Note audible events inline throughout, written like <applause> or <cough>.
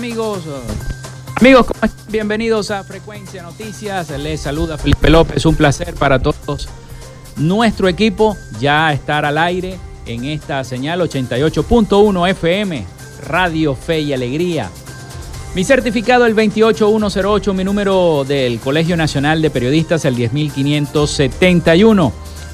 Amigos. Amigos, bienvenidos a Frecuencia Noticias. Les saluda Felipe López. Un placer para todos. Nuestro equipo ya estar al aire en esta señal 88.1 FM, Radio Fe y Alegría. Mi certificado el 28108, mi número del Colegio Nacional de Periodistas el 10571.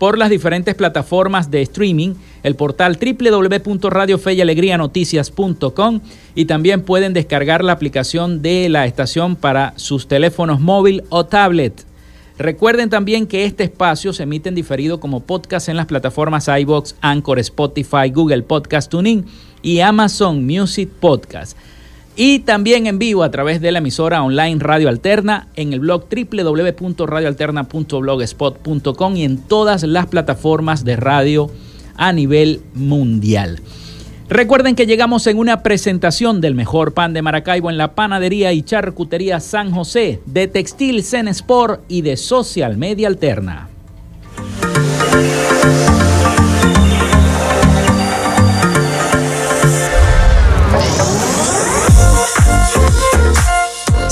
por las diferentes plataformas de streaming, el portal www.radiofeyalegrianoticias.com y también pueden descargar la aplicación de la estación para sus teléfonos móvil o tablet. Recuerden también que este espacio se emite en diferido como podcast en las plataformas iBox, Anchor, Spotify, Google Podcast Tuning y Amazon Music Podcast y también en vivo a través de la emisora online Radio Alterna en el blog www.radioalterna.blogspot.com y en todas las plataformas de radio a nivel mundial. Recuerden que llegamos en una presentación del mejor pan de Maracaibo en la panadería y charcutería San José, de Textil Zen Sport y de Social Media Alterna.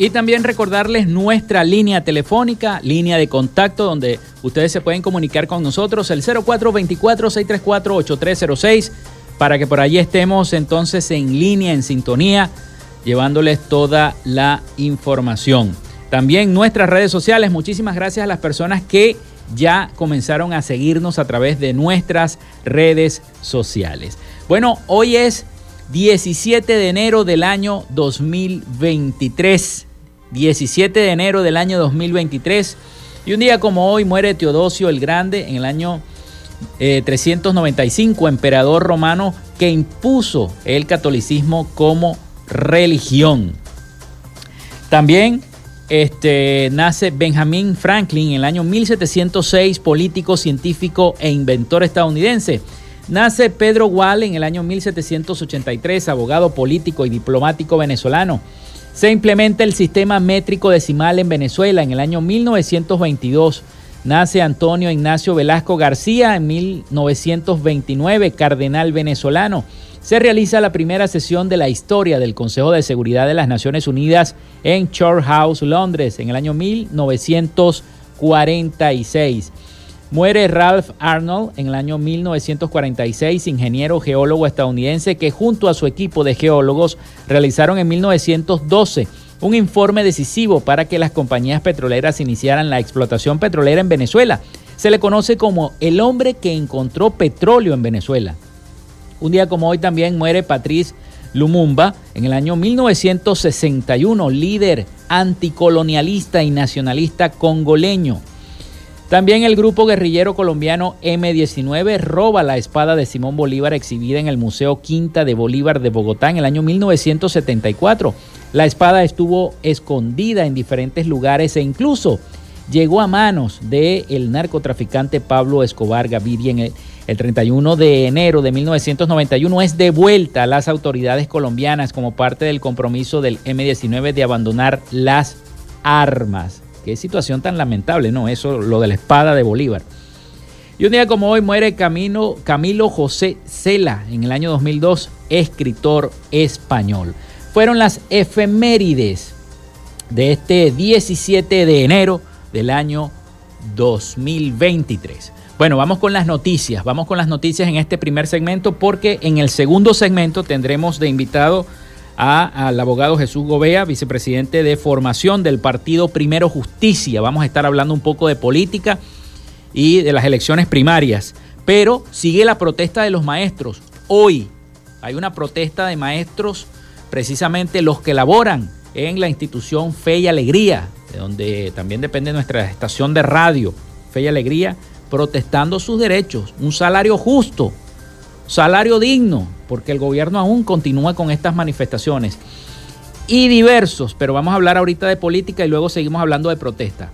Y también recordarles nuestra línea telefónica, línea de contacto, donde ustedes se pueden comunicar con nosotros, el 0424-634-8306, para que por allí estemos entonces en línea, en sintonía, llevándoles toda la información. También nuestras redes sociales, muchísimas gracias a las personas que ya comenzaron a seguirnos a través de nuestras redes sociales. Bueno, hoy es 17 de enero del año 2023. 17 de enero del año 2023. Y un día como hoy muere Teodosio el Grande en el año 395, eh, emperador romano que impuso el catolicismo como religión. También este, nace Benjamin Franklin en el año 1706, político, científico e inventor estadounidense. Nace Pedro Wall en el año 1783, abogado político y diplomático venezolano. Se implementa el sistema métrico decimal en Venezuela en el año 1922. Nace Antonio Ignacio Velasco García en 1929, cardenal venezolano. Se realiza la primera sesión de la historia del Consejo de Seguridad de las Naciones Unidas en Church House, Londres, en el año 1946. Muere Ralph Arnold en el año 1946, ingeniero geólogo estadounidense que junto a su equipo de geólogos realizaron en 1912 un informe decisivo para que las compañías petroleras iniciaran la explotación petrolera en Venezuela. Se le conoce como el hombre que encontró petróleo en Venezuela. Un día como hoy también muere Patrice Lumumba en el año 1961, líder anticolonialista y nacionalista congoleño. También el grupo guerrillero colombiano M19 roba la espada de Simón Bolívar exhibida en el Museo Quinta de Bolívar de Bogotá en el año 1974. La espada estuvo escondida en diferentes lugares e incluso llegó a manos del narcotraficante Pablo Escobar Gaviria en el, el 31 de enero de 1991. Es devuelta a las autoridades colombianas como parte del compromiso del M19 de abandonar las armas. Qué situación tan lamentable, ¿no? Eso, lo de la espada de Bolívar. Y un día como hoy muere Camilo, Camilo José Cela en el año 2002, escritor español. Fueron las efemérides de este 17 de enero del año 2023. Bueno, vamos con las noticias, vamos con las noticias en este primer segmento porque en el segundo segmento tendremos de invitado al abogado Jesús Gobea, vicepresidente de formación del partido Primero Justicia. Vamos a estar hablando un poco de política y de las elecciones primarias. Pero sigue la protesta de los maestros. Hoy hay una protesta de maestros, precisamente los que laboran en la institución Fe y Alegría, de donde también depende nuestra estación de radio, Fe y Alegría, protestando sus derechos, un salario justo, salario digno, porque el gobierno aún continúa con estas manifestaciones. Y diversos, pero vamos a hablar ahorita de política y luego seguimos hablando de protesta.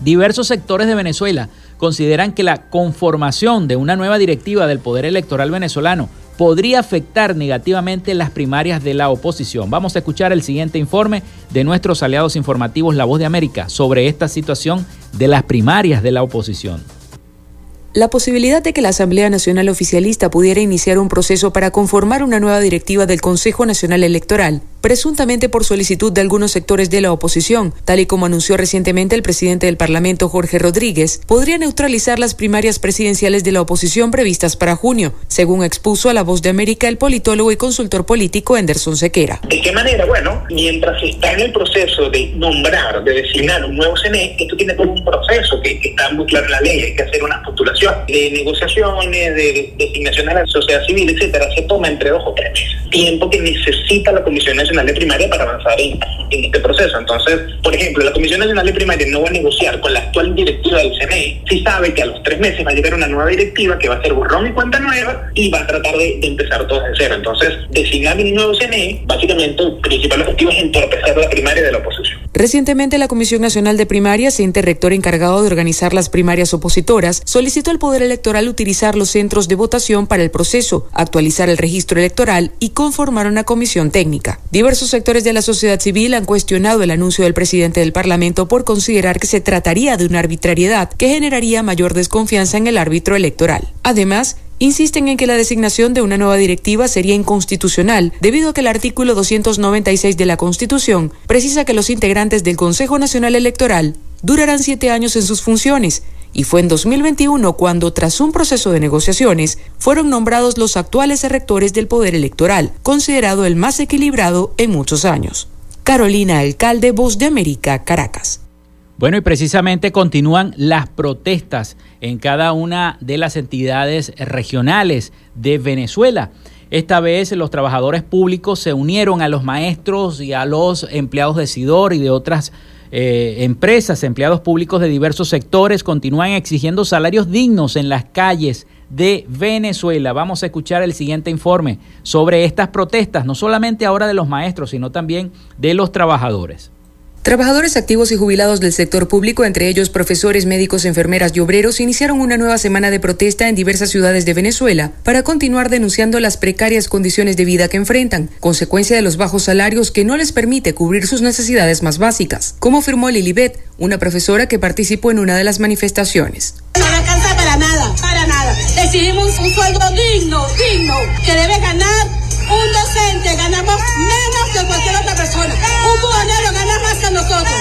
Diversos sectores de Venezuela consideran que la conformación de una nueva directiva del Poder Electoral venezolano podría afectar negativamente las primarias de la oposición. Vamos a escuchar el siguiente informe de nuestros aliados informativos La Voz de América sobre esta situación de las primarias de la oposición. La posibilidad de que la Asamblea Nacional Oficialista pudiera iniciar un proceso para conformar una nueva directiva del Consejo Nacional Electoral presuntamente por solicitud de algunos sectores de la oposición, tal y como anunció recientemente el presidente del Parlamento, Jorge Rodríguez, podría neutralizar las primarias presidenciales de la oposición previstas para junio, según expuso a La Voz de América el politólogo y consultor político Anderson Sequera. ¿De qué manera? Bueno, mientras está en el proceso de nombrar, de designar un nuevo CNE, esto tiene todo un proceso que, está muy claro en la ley, hay que hacer una postulación de negociaciones, de designación de la sociedad civil, etcétera, se toma entre dos o tres meses. Tiempo que necesita la Comisión Nacional de Primaria para avanzar en, este proceso. Entonces, por ejemplo, la Comisión Nacional de Primaria no va a negociar con la actual directiva del CNE si sabe que a los tres meses va a llegar una nueva directiva que va a ser borrón y cuenta nueva y va a tratar de, empezar todo de cero. Entonces, designar un nuevo CNE, básicamente el principal objetivo es entorpecer la primaria de la oposición. Recientemente, la Comisión Nacional de Primarias, ente rector encargado de organizar las primarias opositoras, solicitó al Poder Electoral utilizar los centros de votación para el proceso, actualizar el registro electoral y conformar una comisión técnica. Diversos sectores de la sociedad civil han cuestionado el anuncio del presidente del Parlamento por considerar que se trataría de una arbitrariedad que generaría mayor desconfianza en el árbitro electoral. Además, insisten en que la designación de una nueva directiva sería inconstitucional, debido a que el artículo 296 de la Constitución precisa que los integrantes del Consejo Nacional Electoral durarán siete años en sus funciones, y fue en 2021 cuando, tras un proceso de negociaciones, fueron nombrados los actuales rectores del Poder Electoral, considerado el más equilibrado en muchos años. Carolina Alcalde, Voz de América, Caracas. Bueno, y precisamente continúan las protestas en cada una de las entidades regionales de Venezuela. Esta vez los trabajadores públicos se unieron a los maestros y a los empleados de SIDOR y de otras eh, empresas, empleados públicos de diversos sectores continúan exigiendo salarios dignos en las calles de Venezuela. Vamos a escuchar el siguiente informe sobre estas protestas, no solamente ahora de los maestros, sino también de los trabajadores. Trabajadores activos y jubilados del sector público, entre ellos profesores, médicos, enfermeras y obreros, iniciaron una nueva semana de protesta en diversas ciudades de Venezuela para continuar denunciando las precarias condiciones de vida que enfrentan, consecuencia de los bajos salarios que no les permite cubrir sus necesidades más básicas, como afirmó Lilibet, una profesora que participó en una de las manifestaciones. No alcanza para nada, para nada. Exigimos un sueldo digno, digno, que debe ganar un docente ganamos menos que cualquier otra persona. Un buhonero gana más que nosotros.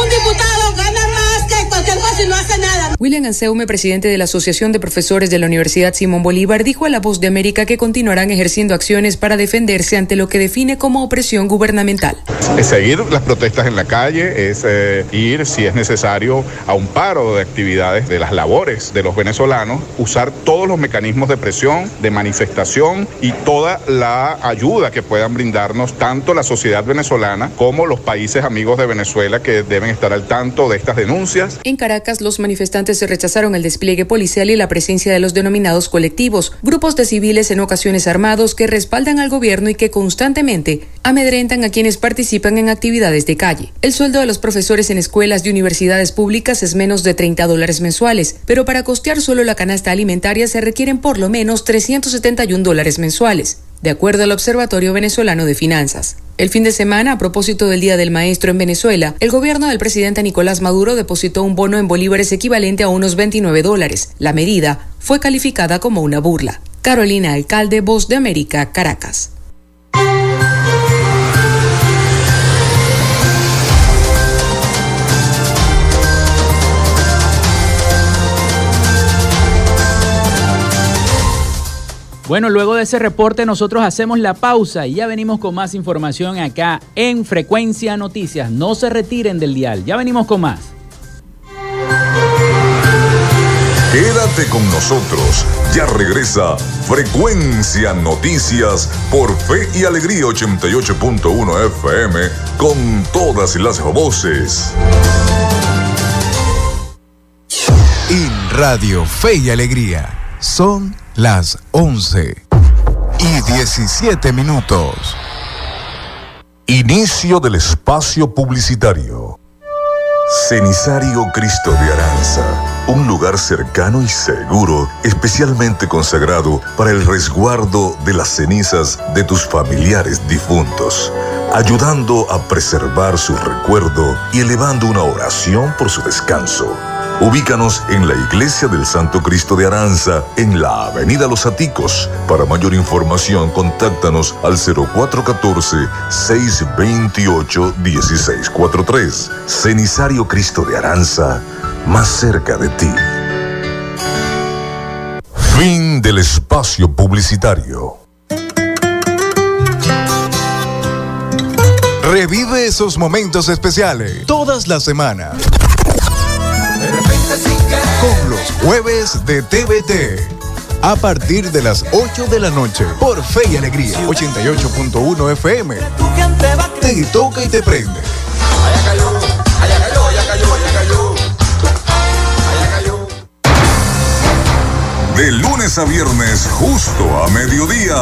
Un diputado gana más que cualquier cosa y no hace nada. William Anseume, presidente de la Asociación de Profesores de la Universidad Simón Bolívar, dijo a La Voz de América que continuarán ejerciendo acciones para defenderse ante lo que define como opresión gubernamental. Es seguir las protestas en la calle, es eh, ir, si es necesario, a un paro de actividades de las labores de los venezolanos, usar todos los mecanismos de presión, de manifestación y toda la ayuda que puedan brindarnos tanto la sociedad venezolana como los países amigos de Venezuela que deben estar al tanto de estas denuncias. En Caracas, los manifestantes rechazaron el despliegue policial y la presencia de los denominados colectivos, grupos de civiles en ocasiones armados que respaldan al gobierno y que constantemente amedrentan a quienes participan en actividades de calle. El sueldo de los profesores en escuelas y universidades públicas es menos de 30 dólares mensuales, pero para costear solo la canasta alimentaria se requieren por lo menos 371 dólares mensuales de acuerdo al Observatorio Venezolano de Finanzas. El fin de semana, a propósito del Día del Maestro en Venezuela, el gobierno del presidente Nicolás Maduro depositó un bono en bolívares equivalente a unos 29 dólares. La medida fue calificada como una burla. Carolina Alcalde, Voz de América, Caracas. Bueno, luego de ese reporte nosotros hacemos la pausa y ya venimos con más información acá en Frecuencia Noticias. No se retiren del dial, ya venimos con más. Quédate con nosotros, ya regresa Frecuencia Noticias por Fe y Alegría 88.1 FM con todas las voces. En Radio Fe y Alegría son las 11 y 17 minutos. Inicio del espacio publicitario. Cenisario Cristo de Aranza, un lugar cercano y seguro, especialmente consagrado para el resguardo de las cenizas de tus familiares difuntos, ayudando a preservar su recuerdo y elevando una oración por su descanso. Ubícanos en la Iglesia del Santo Cristo de Aranza, en la Avenida Los Aticos. Para mayor información, contáctanos al 0414-628-1643. Cenisario Cristo de Aranza, más cerca de ti. Fin del espacio publicitario. Revive esos momentos especiales todas las semanas jueves de TVT. A partir de las 8 de la noche, por Fe y Alegría, 88.1 FM. Te toca y te prende. De lunes a viernes, justo a mediodía,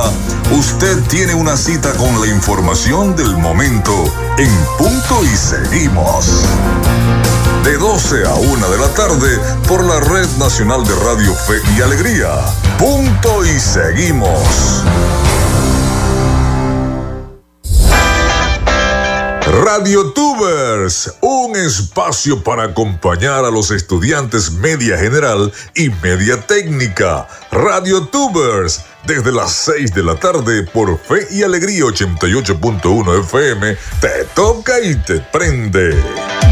usted tiene una cita con la información del momento en punto y seguimos de 12 a 1 de la tarde por la Red Nacional de Radio Fe y Alegría. Punto y seguimos. Radio Tubers, un espacio para acompañar a los estudiantes media general y media técnica. Radio Tubers, desde las 6 de la tarde por Fe y Alegría 88.1 FM, te toca y te prende.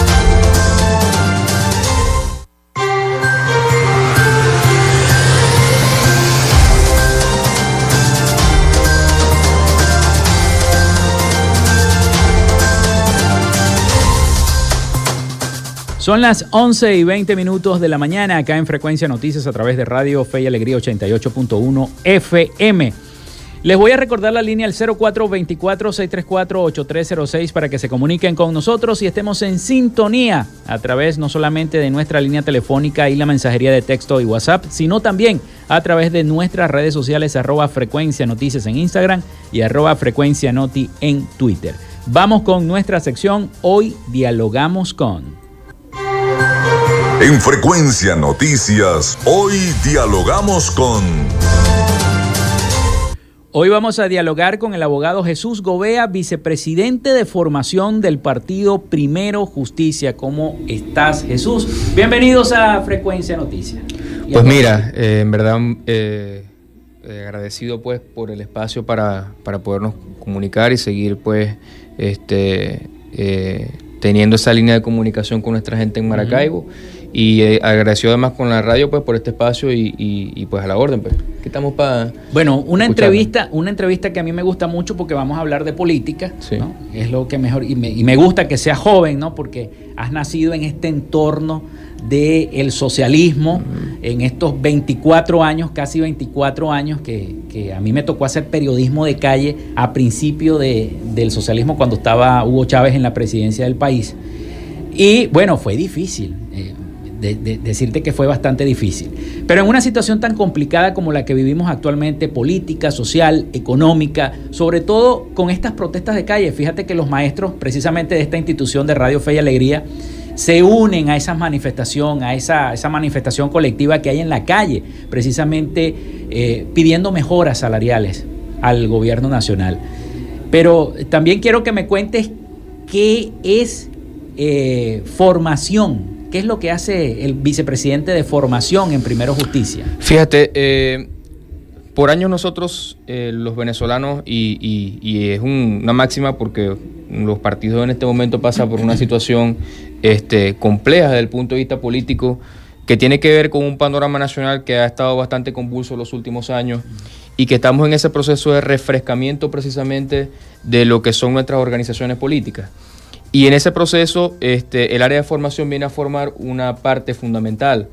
Son las 11 y 20 minutos de la mañana acá en Frecuencia Noticias a través de Radio Fe y Alegría 88.1 FM. Les voy a recordar la línea al 0424-634-8306 para que se comuniquen con nosotros y estemos en sintonía a través no solamente de nuestra línea telefónica y la mensajería de texto y WhatsApp, sino también a través de nuestras redes sociales arroba frecuencia noticias en Instagram y arroba frecuencia noti en Twitter. Vamos con nuestra sección Hoy Dialogamos con... En Frecuencia Noticias, hoy dialogamos con... Hoy vamos a dialogar con el abogado Jesús Gobea, vicepresidente de formación del partido Primero Justicia. ¿Cómo estás, Jesús? Bienvenidos a Frecuencia Noticias. Pues mira, eh, en verdad eh, eh, agradecido pues por el espacio para, para, podernos comunicar y seguir pues este, teniendo esa línea de comunicación con nuestra gente en Maracaibo. Y eh, agradecido además con la radio pues por este espacio y, pues a la orden pues. ¿Qué estamos para Bueno, una entrevista, una entrevista que a mí me gusta mucho porque vamos a hablar de política, ¿no? Es lo que mejor y me, y me, gusta que sea joven, ¿no? Porque has nacido en este entorno del el socialismo en estos 24 años, casi 24 años que, a mí me tocó hacer periodismo de calle a principio de, del socialismo cuando estaba Hugo Chávez en la presidencia del país. Y bueno, fue difícil. Eh, de, decirte que fue bastante difícil. Pero en una situación tan complicada como la que vivimos actualmente, política, social, económica, sobre todo con estas protestas de calle, fíjate que los maestros precisamente de esta institución de Radio Fe y Alegría se unen a esa manifestación, a esa, esa manifestación colectiva que hay en la calle, precisamente eh, pidiendo mejoras salariales al gobierno nacional. Pero también quiero que me cuentes qué es eh, formación ¿Qué es lo que hace el vicepresidente de formación en Primero Justicia? Fíjate, eh, por años nosotros, eh, los venezolanos, y, es una máxima porque los partidos en este momento pasan por una situación este, compleja desde el punto de vista político, que tiene que ver con un panorama nacional que ha estado bastante convulso los últimos años y que estamos en ese proceso de refrescamiento precisamente de lo que son nuestras organizaciones políticas. Y en ese proceso, este, el área de formación viene a formar una parte fundamental.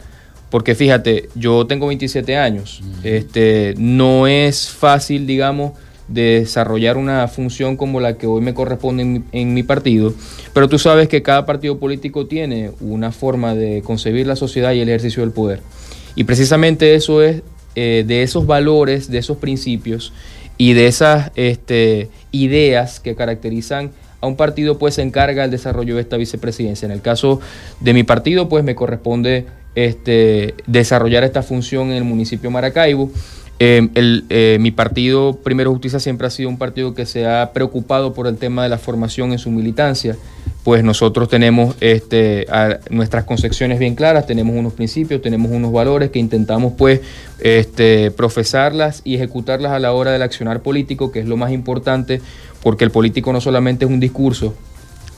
Porque fíjate, yo tengo 27 años. Este, no es fácil, digamos, desarrollar una función como la que hoy me corresponde en mi, partido, pero tú sabes que cada partido político tiene una forma de concebir la sociedad y el ejercicio del poder. Y precisamente eso es eh, de esos valores, de esos principios y de esas este, ideas que caracterizan a un partido pues se encarga el desarrollo de esta vicepresidencia. En el caso de mi partido pues me corresponde este, desarrollar esta función en el municipio de Maracaibo. Em, eh, mi partido, Primero Justicia, siempre ha sido un partido que se ha preocupado por el tema de la formación en su militancia. Pues nosotros tenemos este, nuestras concepciones bien claras, tenemos unos principios, tenemos unos valores que intentamos pues este, profesarlas y ejecutarlas a la hora del accionar político, que es lo más importante porque el político no solamente es un discurso,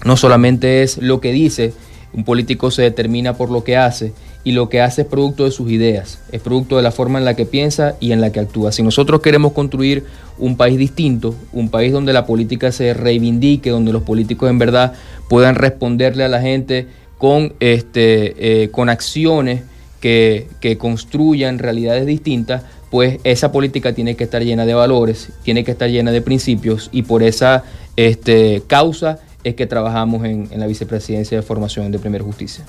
no solamente es lo que dice, un político se determina por lo que hace y lo que hace es producto de sus ideas, es producto de la forma en la que piensa y en la que actúa. Si nosotros queremos construir un país distinto, un país donde la política se reivindique, donde los políticos en verdad puedan responderle a la gente con, este, eh, con acciones que, que construyan realidades distintas, pues esa política tiene que estar llena de valores, tiene que estar llena de principios y por esa este, causa es que trabajamos en, la vicepresidencia de formación de Primera Justicia.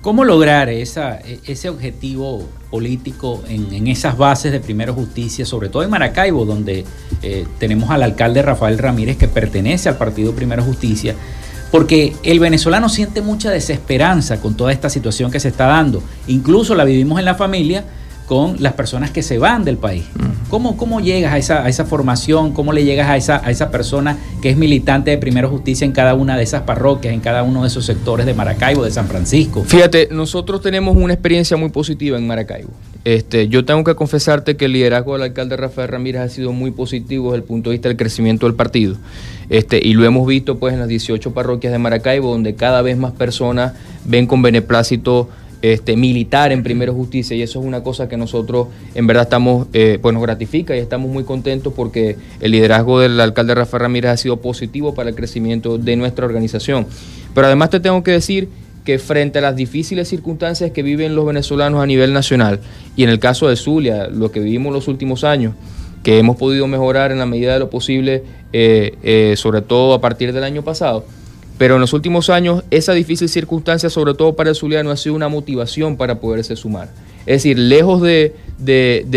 ¿Cómo lograr e, ese objetivo político en, esas bases de Primera Justicia, sobre todo en Maracaibo, donde eh, tenemos al alcalde Rafael Ramírez que pertenece al partido Primera Justicia? Porque el venezolano siente mucha desesperanza con toda esta situación que se está dando. Incluso la vivimos en la familia con las personas que se van del país. ¿Cómo, ¿Cómo, llegas a esa, a esa, formación? ¿Cómo le llegas a esa, a esa persona que es militante de Primero Justicia en cada una de esas parroquias, en cada uno de esos sectores de Maracaibo, de San Francisco? Fíjate, nosotros tenemos una experiencia muy positiva en Maracaibo. Este, yo tengo que confesarte que el liderazgo del alcalde Rafael Ramírez ha sido muy positivo desde el punto de vista del crecimiento del partido. Este, y lo hemos visto pues en las 18 parroquias de Maracaibo, donde cada vez más personas ven con beneplácito este, militar en Primero Justicia y eso es una cosa que nosotros en verdad estamos, eh, pues nos gratifica y estamos muy contentos porque el liderazgo del alcalde Rafael Ramírez ha sido positivo para el crecimiento de nuestra organización. Pero además te tengo que decir que frente a las difíciles circunstancias que viven los venezolanos a nivel nacional y en el caso de Zulia, lo que vivimos los últimos años, que hemos podido mejorar en la medida de lo posible, eh, eh, sobre todo a partir del año pasado, pero en los últimos años esa difícil circunstancia, sobre todo para el zuliano, ha sido una motivación para poderse sumar. Es decir, lejos de,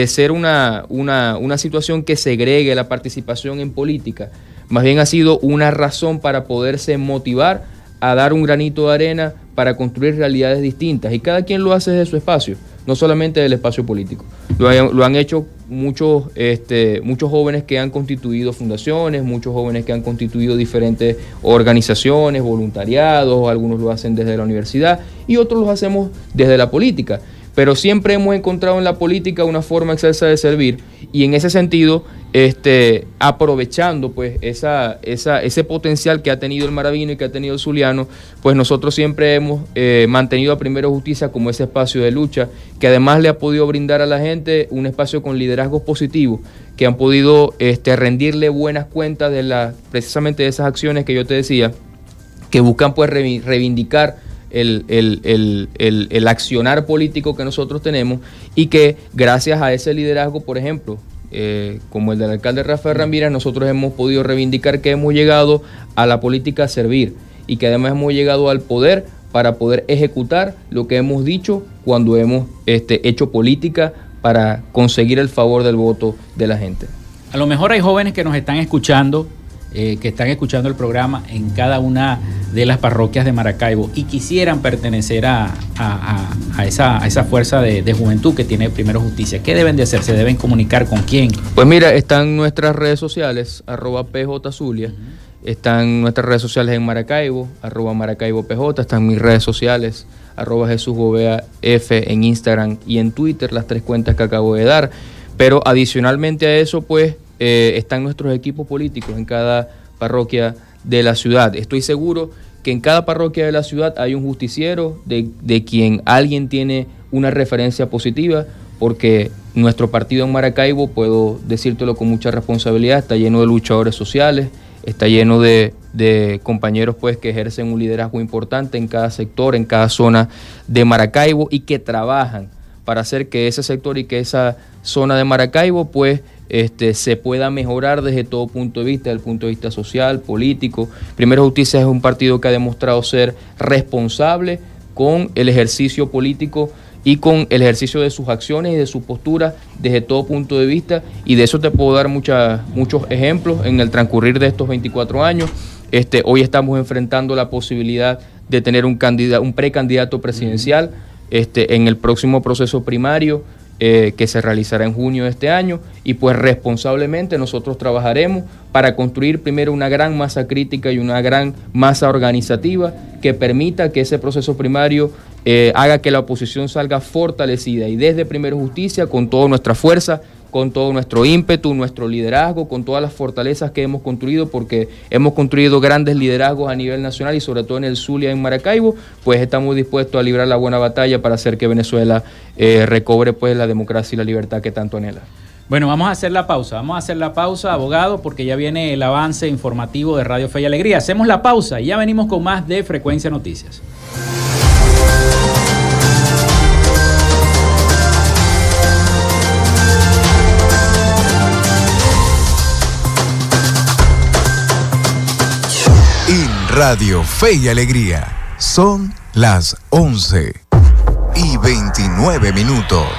ser una, una, situación que segregue la participación en política, más bien ha sido una razón para poderse motivar a dar un granito de arena para construir realidades distintas. Y cada quien lo hace desde su espacio no solamente del espacio político. Lo, han hecho muchos, este, muchos jóvenes que han constituido fundaciones, muchos jóvenes que han constituido diferentes organizaciones, voluntariados, algunos lo hacen desde la universidad y otros lo hacemos desde la política pero siempre hemos encontrado en la política una forma excelsa de servir y en ese sentido, este, aprovechando pues esa, esa, ese potencial que ha tenido el Maravino y que ha tenido el Zuliano, pues nosotros siempre hemos eh, mantenido a Primero Justicia como ese espacio de lucha que además le ha podido brindar a la gente un espacio con liderazgos positivos que han podido este, rendirle buenas cuentas de la, precisamente de esas acciones que yo te decía, que buscan pues reivindicar el, accionar político que nosotros tenemos y que gracias a ese liderazgo, por ejemplo, eh, como el del alcalde Rafael Ramírez, nosotros hemos podido reivindicar que hemos llegado a la política a servir y que además hemos llegado al poder para poder ejecutar lo que hemos dicho cuando hemos este, hecho política para conseguir el favor del voto de la gente. A lo mejor hay jóvenes que nos están escuchando eh, que están escuchando el programa en cada una de las parroquias de Maracaibo y quisieran pertenecer a, esa, fuerza de, juventud que tiene Primero Justicia, ¿qué deben de hacer? ¿Se deben comunicar con quién? Pues mira, están nuestras redes sociales, arroba PJ Zulia, están nuestras redes sociales en Maracaibo, arroba Maracaibo PJ, están mis redes sociales, arroba Jesús F en Instagram y en Twitter, las tres cuentas que acabo de dar. Pero adicionalmente a eso, pues eh, están nuestros equipos políticos en cada parroquia de la ciudad. Estoy seguro que en cada parroquia de la ciudad hay un justiciero de, de quien alguien tiene una referencia positiva, porque nuestro partido en Maracaibo, puedo decírtelo con mucha responsabilidad, está lleno de luchadores sociales, está lleno de, de, compañeros pues que ejercen un liderazgo importante en cada sector, en cada zona de Maracaibo y que trabajan para hacer que ese sector y que esa zona de Maracaibo pues este, se pueda mejorar desde todo punto de vista, desde el punto de vista social, político. Primero Justicia es un partido que ha demostrado ser responsable con el ejercicio político y con el ejercicio de sus acciones y de su postura desde todo punto de vista y de eso te puedo dar muchos ejemplos en el transcurrir de estos 24 años. Este, hoy estamos enfrentando la posibilidad de tener un, candidato, un precandidato presidencial este, en el próximo proceso primario. Eh, que se realizará en junio de este año y pues responsablemente nosotros trabajaremos para construir primero una gran masa crítica y una gran masa organizativa que permita que ese proceso primario eh, haga que la oposición salga fortalecida y desde Primero Justicia con toda nuestra fuerza con todo nuestro ímpetu, nuestro liderazgo, con todas las fortalezas que hemos construido, porque hemos construido grandes liderazgos a nivel nacional y sobre todo en el Zulia, en Maracaibo, pues estamos dispuestos a librar la buena batalla para hacer que Venezuela eh, recobre pues la democracia y la libertad que tanto anhela. Bueno, vamos a hacer la pausa, vamos a hacer la pausa, abogado, porque ya viene el avance informativo de Radio Fe y Alegría. Hacemos la pausa y ya venimos con más de Frecuencia Noticias. Radio Fe y Alegría. Son las 11 y 29 minutos.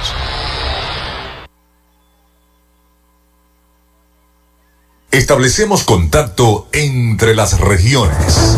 Establecemos contacto entre las regiones.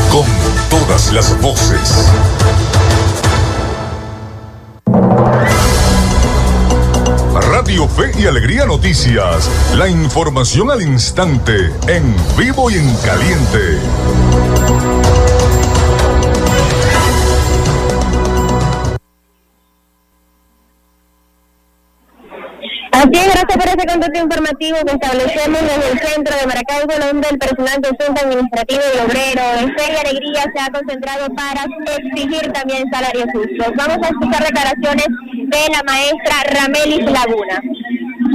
con todas las voces. Radio Fe y Alegría Noticias, la información al instante, en vivo y en caliente. Es, gracias por ese contacto informativo que establecemos desde el centro de Maracaibo, donde el personal docente administrativo y obrero de Fe y Alegría se ha concentrado para exigir también salarios justos. Vamos a escuchar declaraciones de la maestra Ramelis Laguna.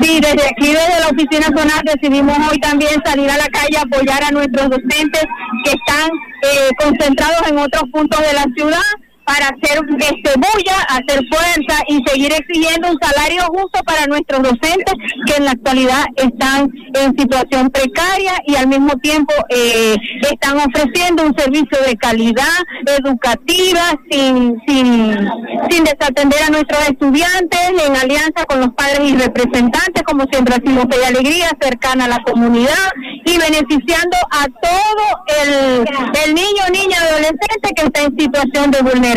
Sí, desde aquí, desde la oficina zonal, decidimos hoy también salir a la calle apoyar a nuestros docentes que están eh, concentrados en otros puntos de la ciudad para hacer este, bulla, hacer fuerza y seguir exigiendo un salario justo para nuestros docentes que en la actualidad están en situación precaria y al mismo tiempo eh, están ofreciendo un servicio de calidad educativa sin, sin, sin desatender a nuestros estudiantes en alianza con los padres y representantes, como siempre ha sido de alegría, cercana a la comunidad y beneficiando a todo el, el niño, niña, adolescente que está en situación de vulnerabilidad.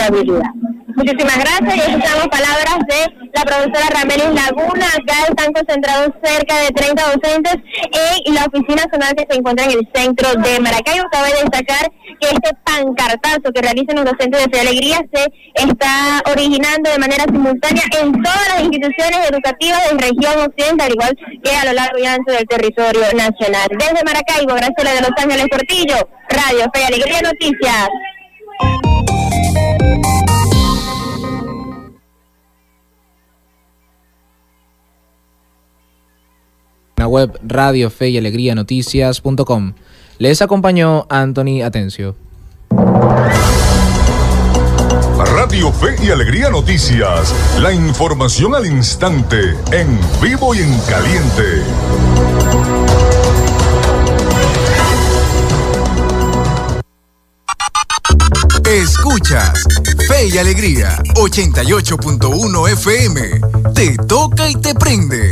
Muchísimas gracias y escuchamos palabras de la profesora Ramelis Laguna. Acá están concentrados cerca de 30 docentes en la oficina zonal que se encuentra en el centro de Maracaibo. Cabe destacar que este pancartazo que realizan los docentes de Fe Alegría se está originando de manera simultánea en todas las instituciones educativas de región occidental, al igual que a lo largo y ancho del territorio nacional. Desde Maracaibo, Graciela de Los Ángeles Portillo, Radio Fe Alegría Noticias. La web Radio Fe y Alegría Noticias.com. Les acompañó Anthony Atencio. Radio Fe y Alegría Noticias, la información al instante, en vivo y en caliente. Escuchas Fe y Alegría 88.1 FM. Te toca y te prende.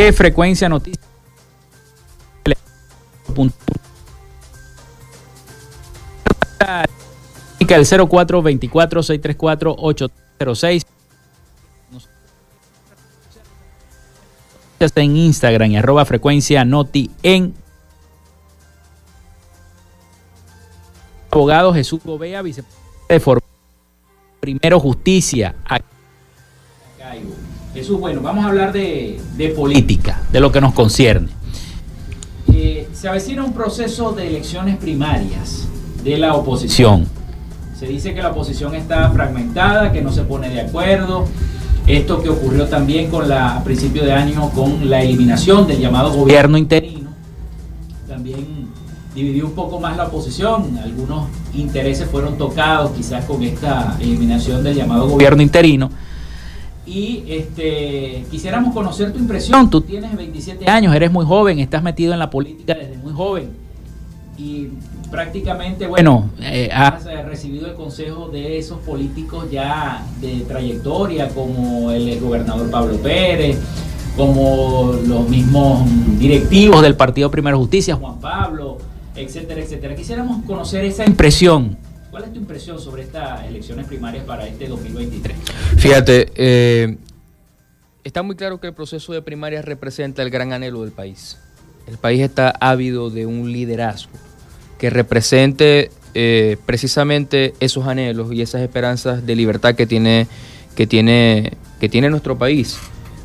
¿Qué frecuencia noticia? El 0424-634-806. En Instagram y arroba frecuencia noti en abogado Jesús Gobea, vicepresidente de Primero Justicia. Jesús, bueno, vamos a hablar de, política, de lo que nos concierne. Eh, se avecina un proceso de elecciones primarias de la oposición. Se dice que la oposición está fragmentada, que no se pone de acuerdo. Esto que ocurrió también con la, a principio de año con la eliminación del llamado gobierno interino, también dividió un poco más la oposición. Algunos intereses fueron tocados quizás con esta eliminación del llamado gobierno interino y este, quisiéramos conocer tu impresión. Tú tienes 27 años, eres muy joven, estás metido en la política desde muy joven y prácticamente, bueno, eh, has recibido el consejo de esos políticos ya de trayectoria, como el gobernador Pablo Pérez, como los mismos directivos del Partido Primera Justicia, Juan Pablo, etcétera, etcétera. Quisiéramos conocer esa impresión ¿Cuál es tu impresión sobre estas elecciones primarias para este 2023? Fíjate, eh, está muy claro que el proceso de primarias representa el gran anhelo del país. El país está ávido de un liderazgo que represente eh, precisamente esos anhelos y esas esperanzas de libertad que tiene, que, tiene, que tiene nuestro país.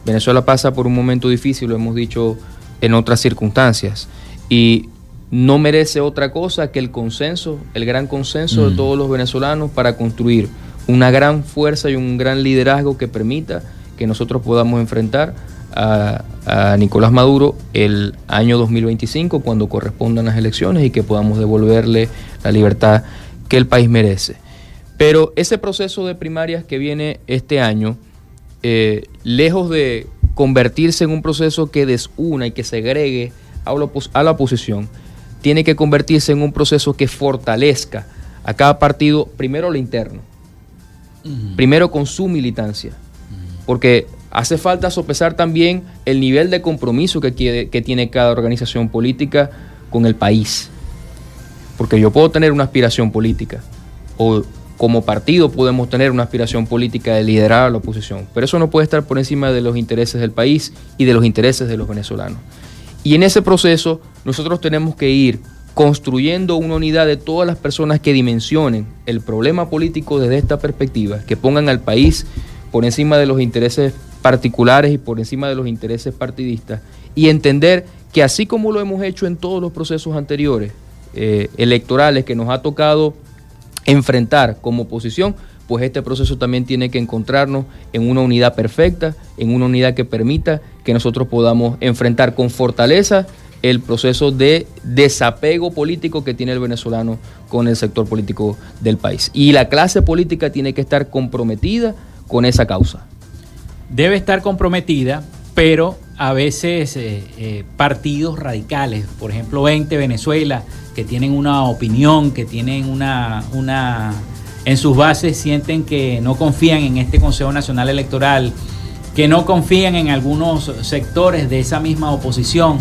Venezuela pasa por un momento difícil, lo hemos dicho en otras circunstancias. Y no merece otra cosa que el consenso, el gran consenso de mm. todos los venezolanos para construir una gran fuerza y un gran liderazgo que permita que nosotros podamos enfrentar a, Nicolás Maduro el año 2025 cuando correspondan las elecciones y que podamos devolverle la libertad que el país merece. Pero ese proceso de primarias que viene este año, eh, lejos de convertirse en un proceso que desuna y que segregue a a la oposición, tiene que convertirse en un proceso que fortalezca a cada partido, primero lo interno, primero con su militancia, porque hace falta sopesar también el nivel de compromiso que, que tiene cada organización política con el país. Porque yo puedo tener una aspiración política, o como partido podemos tener una aspiración política de liderar a la oposición, pero eso no puede estar por encima de los intereses del país y de los intereses de los venezolanos. Y en ese proceso nosotros tenemos que ir construyendo una unidad de todas las personas que dimensionen el problema político desde esta perspectiva, que pongan al país por encima de los intereses particulares y por encima de los intereses partidistas, y entender que así como lo hemos hecho en todos los procesos anteriores eh, electorales que nos ha tocado enfrentar como oposición, pues este proceso también tiene que encontrarnos en una unidad perfecta, en una unidad que permita que nosotros podamos enfrentar con fortaleza el proceso de desapego político que tiene el venezolano con el sector político del país. Y la clase política tiene que estar comprometida con esa causa. Debe estar comprometida, pero a veces eh, eh, partidos radicales, por ejemplo 20 Venezuela, que tienen una opinión, que tienen una, una en sus bases sienten que no confían en este Consejo Nacional Electoral, que no confían en algunos sectores de esa misma oposición.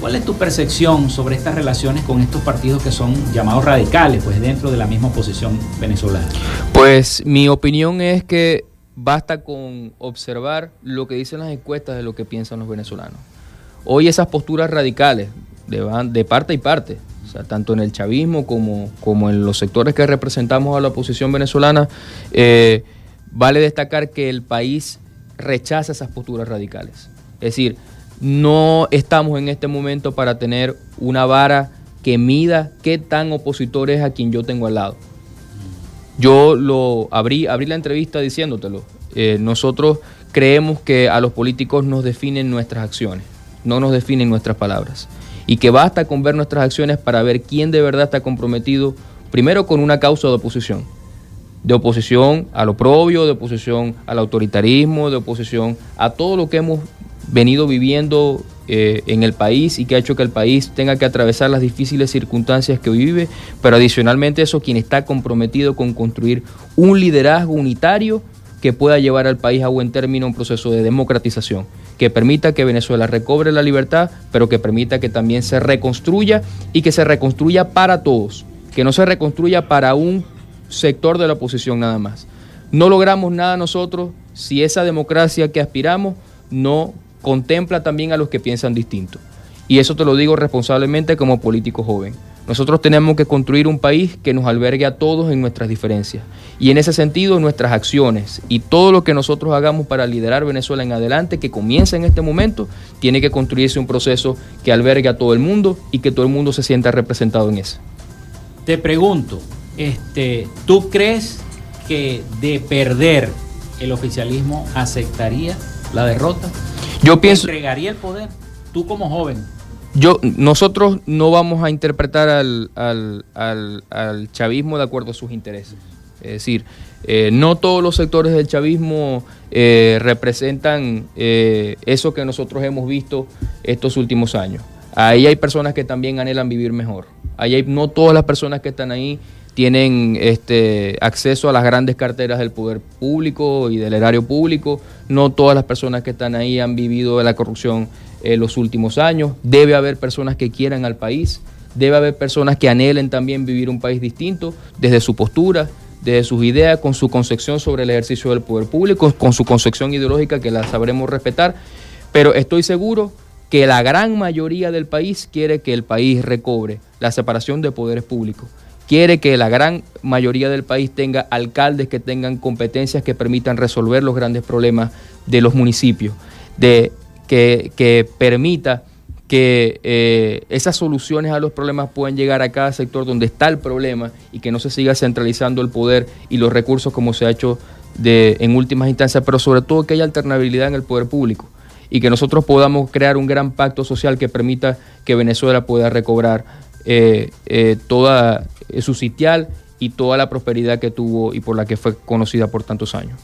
¿Cuál es tu percepción sobre estas relaciones con estos partidos que son llamados radicales, pues dentro de la misma oposición venezolana? Pues mi opinión es que basta con observar lo que dicen las encuestas de lo que piensan los venezolanos. Hoy esas posturas radicales, de, de parte y parte, tanto en el chavismo como, como en los sectores que representamos a la oposición venezolana, eh, vale destacar que el país rechaza esas posturas radicales. Es decir, no estamos en este momento para tener una vara que mida qué tan opositor es a quien yo tengo al lado. Yo lo abrí, abrí la entrevista diciéndotelo. Eh, nosotros creemos que a los políticos nos definen nuestras acciones, no nos definen nuestras palabras. Y que basta con ver nuestras acciones para ver quién de verdad está comprometido, primero con una causa de oposición. De oposición a lo propio, de oposición al autoritarismo, de oposición a todo lo que hemos venido viviendo eh, en el país y que ha hecho que el país tenga que atravesar las difíciles circunstancias que vive, pero adicionalmente eso quien está comprometido con construir un liderazgo unitario que pueda llevar al país a buen término un proceso de democratización, que permita que Venezuela recobre la libertad, pero que permita que también se reconstruya y que se reconstruya para todos, que no se reconstruya para un sector de la oposición nada más. No logramos nada nosotros si esa democracia que aspiramos no contempla también a los que piensan distinto. Y eso te lo digo responsablemente como político joven. Nosotros tenemos que construir un país que nos albergue a todos en nuestras diferencias. Y en ese sentido, nuestras acciones y todo lo que nosotros hagamos para liderar Venezuela en adelante, que comienza en este momento, tiene que construirse un proceso que albergue a todo el mundo y que todo el mundo se sienta representado en eso. Te pregunto, este, ¿tú crees que de perder el oficialismo aceptaría la derrota? Yo pienso. ¿Entregaría el poder? Tú como joven. Yo, nosotros no vamos a interpretar al, al, al, chavismo de acuerdo a sus intereses. Es decir, eh, no todos los sectores del chavismo eh, representan eh, eso que nosotros hemos visto estos últimos años. Ahí hay personas que también anhelan vivir mejor. Ahí hay, no todas las personas que están ahí tienen este, acceso a las grandes carteras del poder público y del erario público. No todas las personas que están ahí han vivido la corrupción en los últimos años. Debe haber personas que quieran al país. Debe haber personas que anhelen también vivir un país distinto desde su postura, desde sus ideas, con su concepción sobre el ejercicio del poder público, con su concepción ideológica que la sabremos respetar. Pero estoy seguro que la gran mayoría del país quiere que el país recobre la separación de poderes públicos quiere que la gran mayoría del país tenga alcaldes que tengan competencias que permitan resolver los grandes problemas de los municipios, de, que, permita que eh, esas soluciones a los problemas puedan llegar a cada sector donde está el problema y que no se siga centralizando el poder y los recursos como se ha hecho en últimas instancias, pero sobre todo que haya alternabilidad en el poder público y que nosotros podamos crear un gran pacto social que permita que Venezuela pueda recobrar eh, eh, toda su sitial y toda la prosperidad que tuvo y por la que fue conocida por tantos años.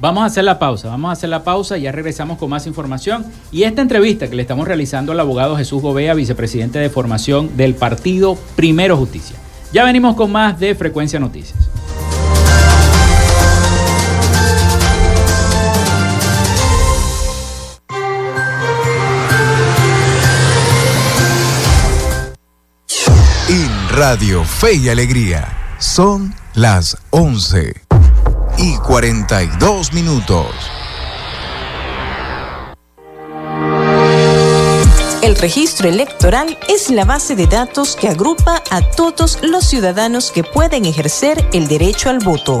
Vamos a hacer la pausa, vamos a hacer la pausa ya regresamos con más información. Y esta entrevista que le estamos realizando al abogado Jesús Gobea, vicepresidente de formación del partido Primero Justicia. Ya venimos con más de Frecuencia Noticias. Radio Fe y Alegría. Son las 11 y 42 minutos. El registro electoral es la base de datos que agrupa a todos los ciudadanos que pueden ejercer el derecho al voto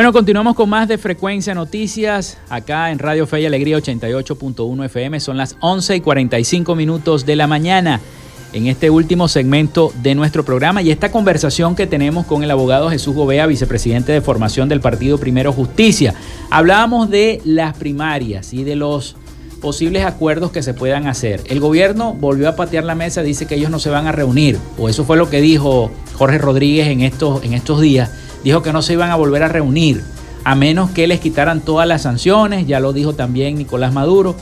Bueno, continuamos con más de Frecuencia Noticias acá en Radio Fe y Alegría 88.1 FM. Son las 11 y 45 minutos de la mañana en este último segmento de nuestro programa y esta conversación que tenemos con el abogado Jesús Gobea, vicepresidente de formación del Partido Primero Justicia. Hablábamos de las primarias y de los posibles acuerdos que se puedan hacer. El gobierno volvió a patear la mesa, dice que ellos no se van a reunir, o eso fue lo que dijo Jorge Rodríguez en estos, en estos días dijo que no se iban a volver a reunir, a menos que les quitaran todas las sanciones, ya lo dijo también Nicolás Maduro,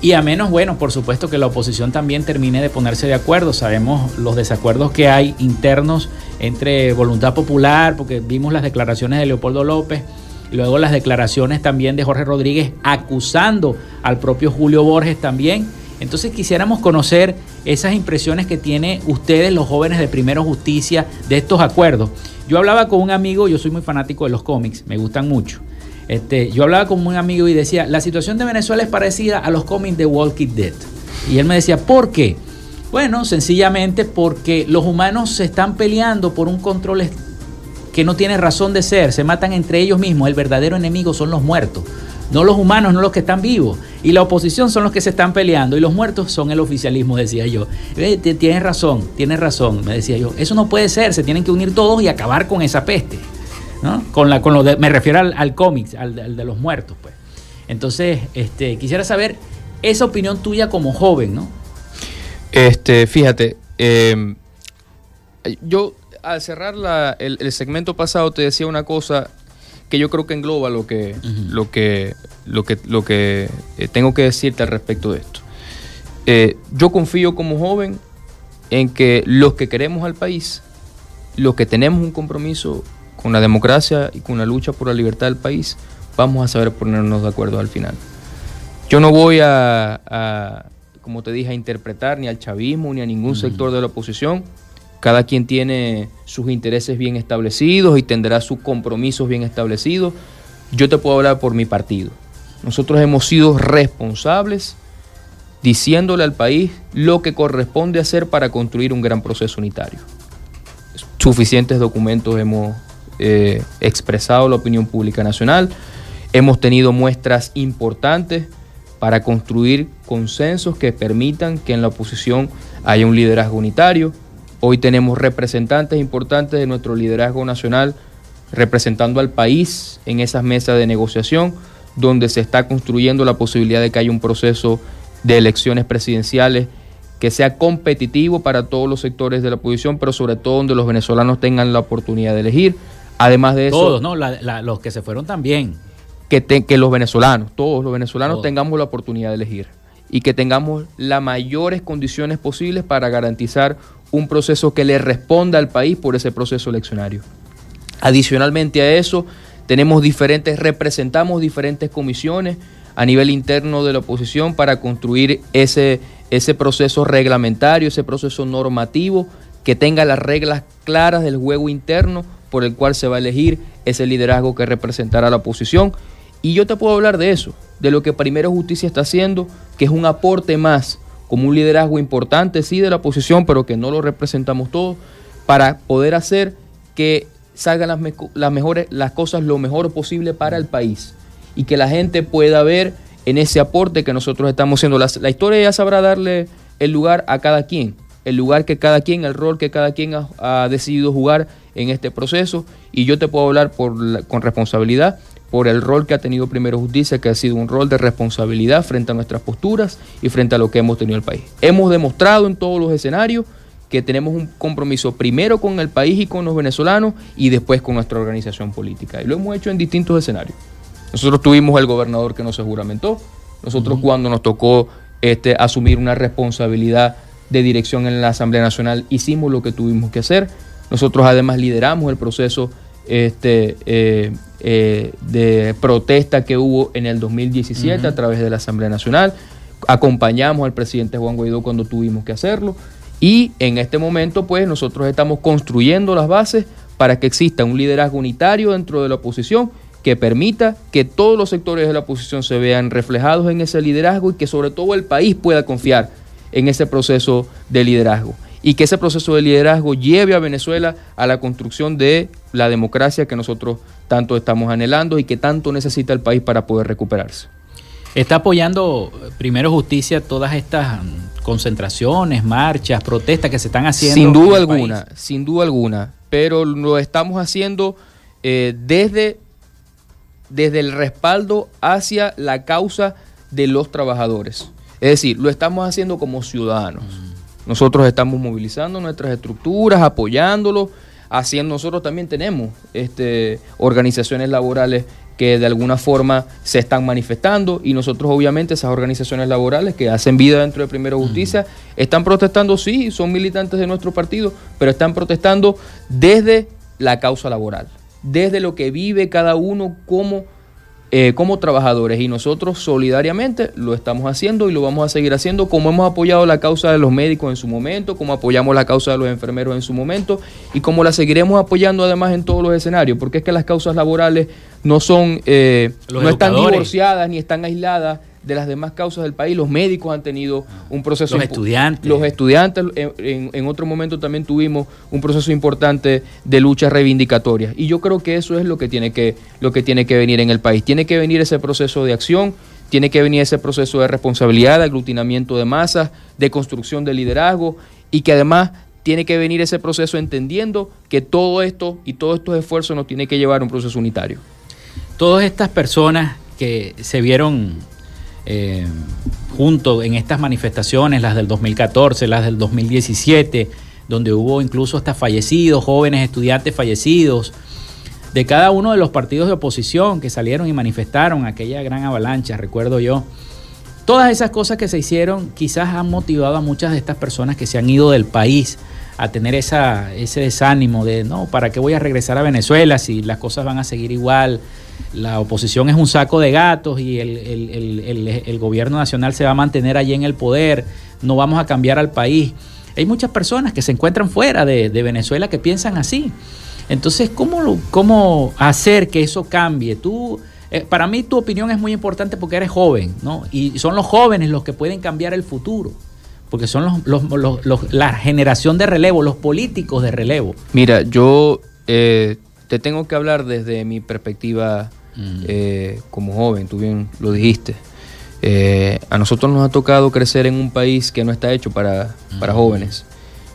y a menos, bueno, por supuesto que la oposición también termine de ponerse de acuerdo. Sabemos los desacuerdos que hay internos entre Voluntad Popular, porque vimos las declaraciones de Leopoldo López, luego las declaraciones también de Jorge Rodríguez acusando al propio Julio Borges también. Entonces quisiéramos conocer esas impresiones que tienen ustedes, los jóvenes de Primero Justicia, de estos acuerdos. Yo hablaba con un amigo, yo soy muy fanático de los cómics, me gustan mucho. Este, yo hablaba con un amigo y decía, la situación de Venezuela es parecida a los cómics de Walking Dead. Y él me decía, ¿por qué? Bueno, sencillamente porque los humanos se están peleando por un control que no tiene razón de ser, se matan entre ellos mismos, el verdadero enemigo son los muertos no los humanos, no los que están vivos. Y la oposición son los que se están peleando y los muertos son el oficialismo, decía yo. Tienes razón, tienes razón, me decía yo. Eso no puede ser, se tienen que unir todos y acabar con esa peste. ¿no? Con la, con lo me refiero al, al cómics, al, de los muertos. pues. Entonces, este, quisiera saber esa opinión tuya como joven, ¿no? Este, fíjate, em, yo al cerrar el, segmento pasado te decía una cosa que yo creo que engloba lo que, lo que, lo que, lo que eh, tengo que decirte al respecto de esto. Eh, yo confío como joven en que los que queremos al país, los que tenemos un compromiso con la democracia y con la lucha por la libertad del país, vamos a saber ponernos de acuerdo al final. Yo no voy a, como te dije, a interpretar ni al chavismo ni a ningún sector de la oposición cada quien tiene sus intereses bien establecidos y tendrá sus compromisos bien establecidos. Yo te puedo hablar por mi partido. Nosotros hemos sido responsables diciéndole al país lo que corresponde hacer para construir un gran proceso unitario. Suficientes documentos hemos eh, expresado la opinión pública nacional, hemos tenido muestras importantes para construir consensos que permitan que en la oposición haya un liderazgo unitario, Hoy tenemos representantes importantes de nuestro liderazgo nacional representando al país en esas mesas de negociación, donde se está construyendo la posibilidad de que haya un proceso de elecciones presidenciales que sea competitivo para todos los sectores de la oposición, pero sobre todo donde los venezolanos tengan la oportunidad de elegir. Además de eso... Todos, ¿no? los que se fueron también. Que, que los venezolanos, todos los venezolanos tengamos la oportunidad de elegir y que tengamos las mayores condiciones posibles para garantizar un proceso que le responda al país por ese proceso eleccionario. Adicionalmente a eso, tenemos diferentes, representamos diferentes comisiones a nivel interno de la oposición para construir ese, ese proceso reglamentario, ese proceso normativo que tenga las reglas claras del juego interno por el cual se va a elegir ese liderazgo que representará la oposición. Y yo te puedo hablar de eso, de lo que Primero Justicia está haciendo, que es un aporte más, como un liderazgo importante, sí, de la oposición, pero que no lo representamos todos, para poder hacer que salgan las, las, mejores, las cosas lo mejor posible para el país y que la gente pueda ver en ese aporte que nosotros estamos haciendo. La, la historia ya sabrá darle el lugar a cada quien, el lugar que cada quien, el rol que cada quien ha, decidido jugar en este proceso. Y yo te puedo hablar por con responsabilidad por el rol que ha tenido Primero Justicia, que ha sido un rol de responsabilidad frente a nuestras posturas y frente a lo que hemos tenido el país. Hemos demostrado en todos los escenarios que tenemos un compromiso primero con el país y con los venezolanos y después con nuestra organización política. Y lo hemos hecho en distintos escenarios. Nosotros tuvimos el gobernador que no se juramentó. Nosotros cuando nos tocó este, asumir una responsabilidad de dirección en la Asamblea Nacional, hicimos lo que tuvimos que hacer. Nosotros además lideramos el proceso este, eh, eh, de protesta que hubo en el 2017 a través de la Asamblea Nacional. Acompañamos al presidente Juan Guaidó cuando tuvimos que hacerlo. Y en este momento, pues, nosotros estamos construyendo las bases para que exista un liderazgo unitario dentro de la oposición que permita que todos los sectores de la oposición se vean reflejados en ese liderazgo y que sobre todo el país pueda confiar en ese proceso de liderazgo y que ese proceso de liderazgo lleve a Venezuela a la construcción de la democracia que nosotros tanto estamos anhelando y que tanto necesita el país para poder recuperarse. Está apoyando eh, Primero Justicia todas estas mm, concentraciones, marchas, protestas que se están haciendo. Sin duda alguna, sin duda alguna, pero lo estamos haciendo eh, desde, desde el respaldo hacia la causa de los trabajadores. Es decir, lo estamos haciendo como ciudadanos. Nosotros estamos movilizando nuestras estructuras, apoyándolos, haciendo, nosotros también tenemos este, organizaciones laborales que de alguna forma se están manifestando y nosotros obviamente esas organizaciones laborales que hacen vida dentro de Primero Justicia están protestando, sí, son militantes de nuestro partido, pero están protestando desde la causa laboral, desde lo que vive cada uno como eh, como trabajadores. Y nosotros solidariamente lo estamos haciendo y lo vamos a seguir haciendo como hemos apoyado la causa de los médicos en su momento, como apoyamos la causa de los enfermeros en su momento y como la seguiremos apoyando además en todos los escenarios, porque es que las causas laborales no son, eh, no están divorciadas ni están aisladas de las demás causas del país. Los médicos han tenido un proceso. Los estudiantes. Los estudiantes, en, otro momento también tuvimos un proceso importante de lucha reivindicatoria. Y yo creo que eso es lo que tiene que, lo que, tiene que venir en el país. Tiene que venir ese proceso de acción, tiene que venir ese proceso de responsabilidad, de aglutinamiento de masas, de construcción de liderazgo y que además tiene que venir ese proceso entendiendo que todo esto y todos estos esfuerzos nos tiene que llevar a un proceso unitario. Todas estas personas que se vieron eh, junto en estas manifestaciones, las del 2014, las del 2017, donde hubo incluso hasta fallecidos, jóvenes estudiantes fallecidos, de cada uno de los partidos de oposición que salieron y manifestaron aquella gran avalancha, recuerdo yo. Todas esas cosas que se hicieron quizás han motivado a muchas de estas personas que se han ido del país a tener esa, ese desánimo de, no, ¿para qué voy a regresar a Venezuela si las cosas van a seguir igual? la oposición es un saco de gatos y el, gobierno nacional se va a mantener allí en el poder, no vamos a cambiar al país. Hay muchas personas que se encuentran fuera de, Venezuela que piensan así. Entonces, ¿cómo, ¿cómo hacer que eso cambie? Tú, eh, para mí tu opinión es muy importante porque eres joven, ¿no? Y son los jóvenes los que pueden cambiar el futuro, porque son los, la generación de relevo, los políticos de relevo. Mira, yo eh, te tengo que hablar desde mi perspectiva Mm. Eh, como joven, tú bien lo dijiste. Eh, a nosotros nos ha tocado crecer en un país que no está hecho para, para mm. jóvenes,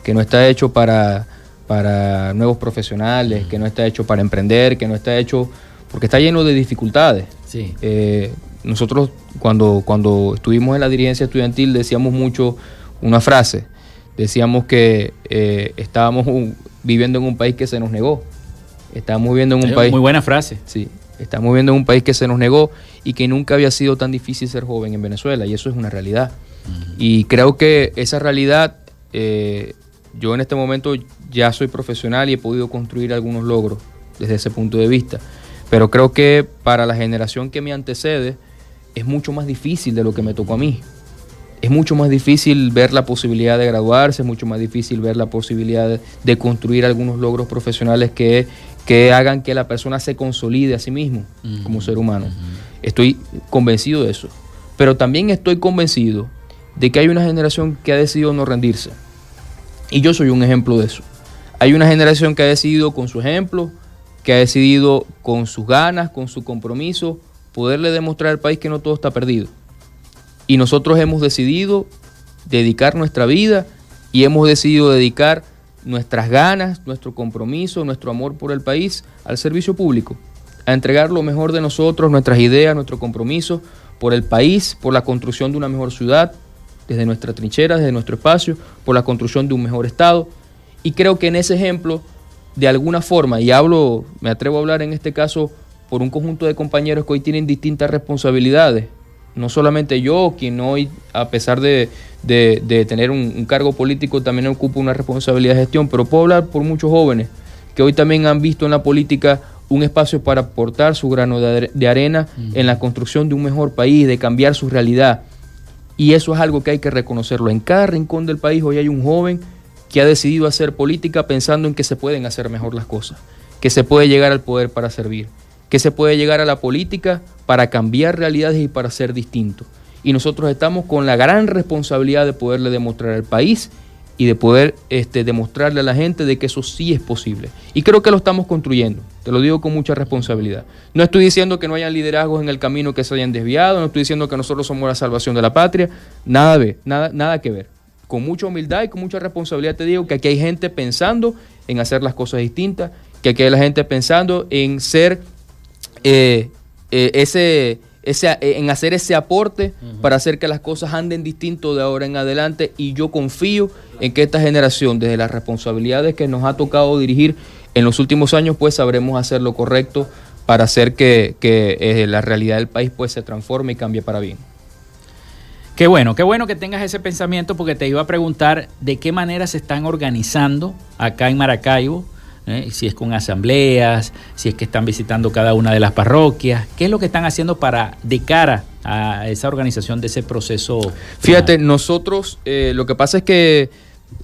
que no está hecho para, para nuevos profesionales, que no está hecho para emprender, que no está hecho porque está lleno de dificultades. Eh, nosotros cuando, cuando estuvimos en la dirigencia estudiantil decíamos mucho una frase, decíamos que estábamos viviendo en un país que se nos negó. Estábamos viviendo en un país... Muy buena frase. Sí, Estamos viviendo en un país que se nos negó y que nunca había sido tan difícil ser joven en Venezuela, y eso es una realidad. Y creo que esa realidad, eh, yo en este momento ya soy profesional y he podido construir algunos logros desde ese punto de vista, pero creo que para la generación que me antecede es mucho más difícil de lo que me tocó a mí. Es mucho más difícil ver la posibilidad de graduarse, es mucho más difícil ver la posibilidad de, de construir algunos logros profesionales que, que, hagan que la persona se consolide a sí mismo como ser humano. Estoy convencido de eso. Pero también estoy convencido de que hay una generación que ha decidido no rendirse. Y yo soy un ejemplo de eso. Hay una generación que ha decidido con su ejemplo, que ha decidido con sus ganas, con su compromiso, poderle demostrar al país que no todo está perdido. Y nosotros hemos decidido dedicar nuestra vida y hemos decidido dedicar nuestras ganas, nuestro compromiso, nuestro amor por el país al servicio público, a entregar lo mejor de nosotros, nuestras ideas, nuestro compromiso por el país, por la construcción de una mejor ciudad, desde nuestra trinchera, desde nuestro espacio, por la construcción de un mejor Estado. Y creo que en ese ejemplo, de alguna forma, y hablo, me atrevo a hablar en este caso por un conjunto de compañeros que hoy tienen distintas responsabilidades, no solamente yo, quien hoy, a pesar de, tener un, cargo político, también ocupa una responsabilidad de gestión, pero puedo hablar por muchos jóvenes que hoy también han visto en la política un espacio para aportar su grano de, arena en la construcción de un mejor país, de cambiar su realidad. Y eso es algo que hay que reconocerlo. En cada rincón del país hoy hay un joven que ha decidido hacer política pensando en que se pueden hacer mejor las cosas, que se puede llegar al poder para servir, que se puede llegar a la política para cambiar realidades y para ser distinto. Y nosotros estamos con la gran responsabilidad de poderle demostrar al país y de poder este, demostrarle a la gente de que eso sí es posible. Y creo que lo estamos construyendo, te lo digo con mucha responsabilidad. No estoy diciendo que no haya liderazgos en el camino que se hayan desviado, no estoy diciendo que nosotros somos la salvación de la patria, nada, de, nada, nada que ver. Con mucha humildad y con mucha responsabilidad te digo que aquí hay gente pensando en hacer las cosas distintas, que aquí hay la gente pensando en ser eh, eh, ese ese, en hacer ese aporte para hacer que las cosas anden distinto de ahora en adelante y yo confío en que esta generación, desde las responsabilidades que nos ha tocado dirigir en los últimos años, pues sabremos hacer lo correcto para hacer que, eh, la realidad del país pues se transforme y cambie para bien. Qué bueno, qué bueno que tengas ese pensamiento porque te iba a preguntar de qué manera se están organizando acá en Maracaibo ¿eh? si es con asambleas, si es que están visitando cada una de las parroquias, qué es lo que están haciendo para de cara a esa organización de ese proceso. Fíjate, nosotros eh, lo que pasa es que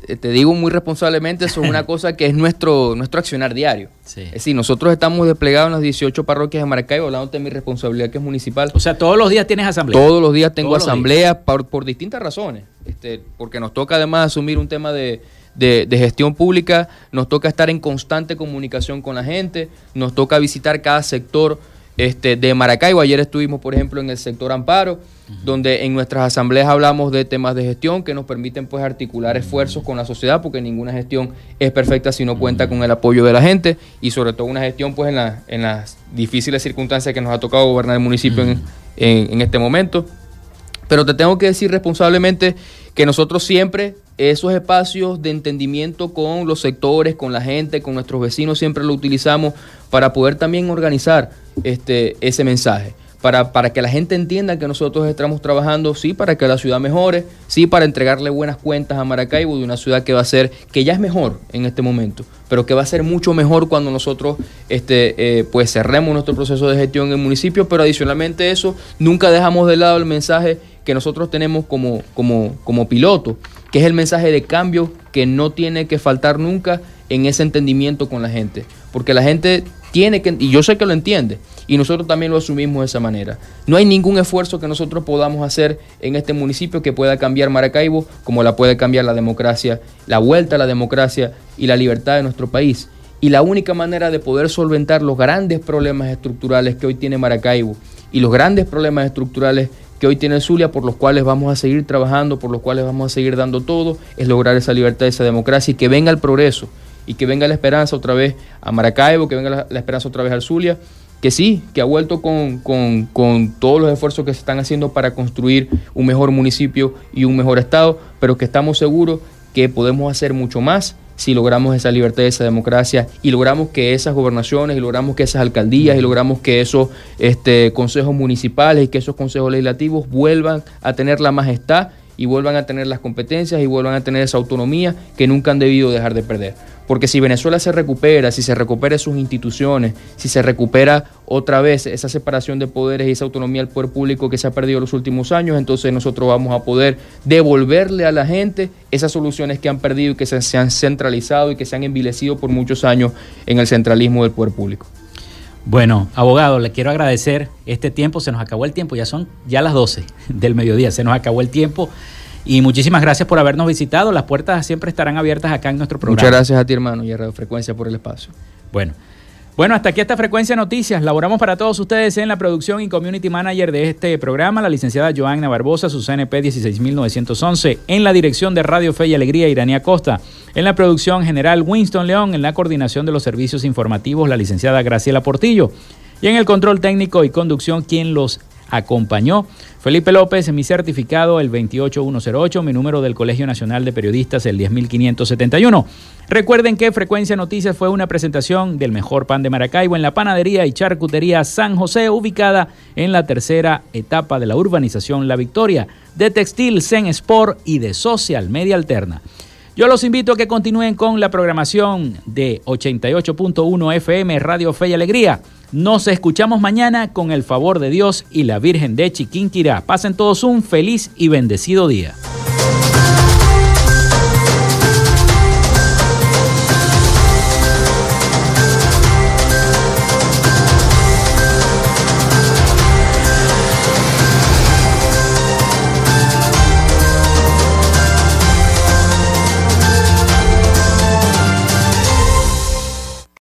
eh, te digo muy responsablemente, eso es una <laughs> cosa que es nuestro, nuestro accionar diario. Es decir, nosotros estamos desplegados en las 18 parroquias de Maracaibo, hablando de mi responsabilidad que es municipal. O sea, todos los días tienes asamblea. Todos los días tengo asamblea por, por, distintas razones. Este, porque nos toca además asumir un tema de, de, gestión pública, nos toca estar en constante comunicación con la gente, nos toca visitar cada sector este, de Maracaibo. Ayer estuvimos, por ejemplo, en el sector Amparo, donde en nuestras asambleas hablamos de temas de gestión que nos permiten pues articular esfuerzos con la sociedad, porque ninguna gestión es perfecta si no cuenta con el apoyo de la gente y sobre todo una gestión pues en, la, en las difíciles circunstancias que nos ha tocado gobernar el municipio en, en este momento. Pero te tengo que decir responsablemente que nosotros siempre esos espacios de entendimiento con los sectores, con la gente, con nuestros vecinos, siempre lo utilizamos para poder también organizar este, ese mensaje. Para, para, que la gente entienda que nosotros estamos trabajando, sí, para que la ciudad mejore, sí, para entregarle buenas cuentas a Maracaibo de una ciudad que va a ser, que ya es mejor en este momento, pero que va a ser mucho mejor cuando nosotros este, eh, pues cerremos nuestro proceso de gestión en el municipio, pero adicionalmente eso, nunca dejamos de lado el mensaje que nosotros tenemos como, como, como piloto, que es el mensaje de cambio que no tiene que faltar nunca en ese entendimiento con la gente. Porque la gente tiene que, y yo sé que lo entiende, y nosotros también lo asumimos de esa manera. No hay ningún esfuerzo que nosotros podamos hacer en este municipio que pueda cambiar Maracaibo como la puede cambiar la democracia, la vuelta a la democracia y la libertad de nuestro país. Y la única manera de poder solventar los grandes problemas estructurales que hoy tiene Maracaibo y los grandes problemas estructurales que hoy tiene Zulia, por los cuales vamos a seguir trabajando, por los cuales vamos a seguir dando todo, es lograr esa libertad, esa democracia y que venga el progreso y que venga la esperanza otra vez a Maracaibo, que venga la, esperanza otra vez al Zulia, que sí, que ha vuelto con, con, todos los esfuerzos que se están haciendo para construir un mejor municipio y un mejor estado, pero que estamos seguros que podemos hacer mucho más si logramos esa libertad esa democracia y logramos que esas gobernaciones y logramos que esas alcaldías y logramos que esos este, consejos municipales y que esos consejos legislativos vuelvan a tener la majestad y vuelvan a tener las competencias y vuelvan a tener esa autonomía que nunca han debido dejar de perder. Porque si Venezuela se recupera, si se recupera sus instituciones, si se recupera otra vez esa separación de poderes y esa autonomía del poder público que se ha perdido en los últimos años, entonces nosotros vamos a poder devolverle a la gente esas soluciones que han perdido y que se, se han centralizado y que se han envilecido por muchos años en el centralismo del poder público. Bueno, abogado, le quiero agradecer este tiempo, se nos acabó el tiempo, ya son ya las 12 del mediodía, se nos acabó el tiempo. Y muchísimas gracias por habernos visitado. Las puertas siempre estarán abiertas acá en nuestro programa. Muchas gracias a ti, hermano, y a Radio Frecuencia por el espacio. Bueno. Bueno, hasta aquí esta frecuencia noticias. Laboramos para todos ustedes en la producción y community manager de este programa, la licenciada Joanna Barbosa, su CNP 16911, en la dirección de Radio Fe y Alegría, Iranía Costa, en la producción general Winston León, en la coordinación de los servicios informativos, la licenciada Graciela Portillo, y en el control técnico y conducción, quien los acompañó. Felipe López, mi certificado el 28108, mi número del Colegio Nacional de Periodistas el 10571. Recuerden que Frecuencia Noticias fue una presentación del mejor pan de Maracaibo en la panadería y charcutería San José, ubicada en la tercera etapa de la urbanización La Victoria, de Textil Zen Sport y de Social Media Alterna. Yo los invito a que continúen con la programación de 88.1 FM Radio Fe y Alegría. Nos escuchamos mañana con el favor de Dios y la Virgen de Chiquinquirá. Pasen todos un feliz y bendecido día.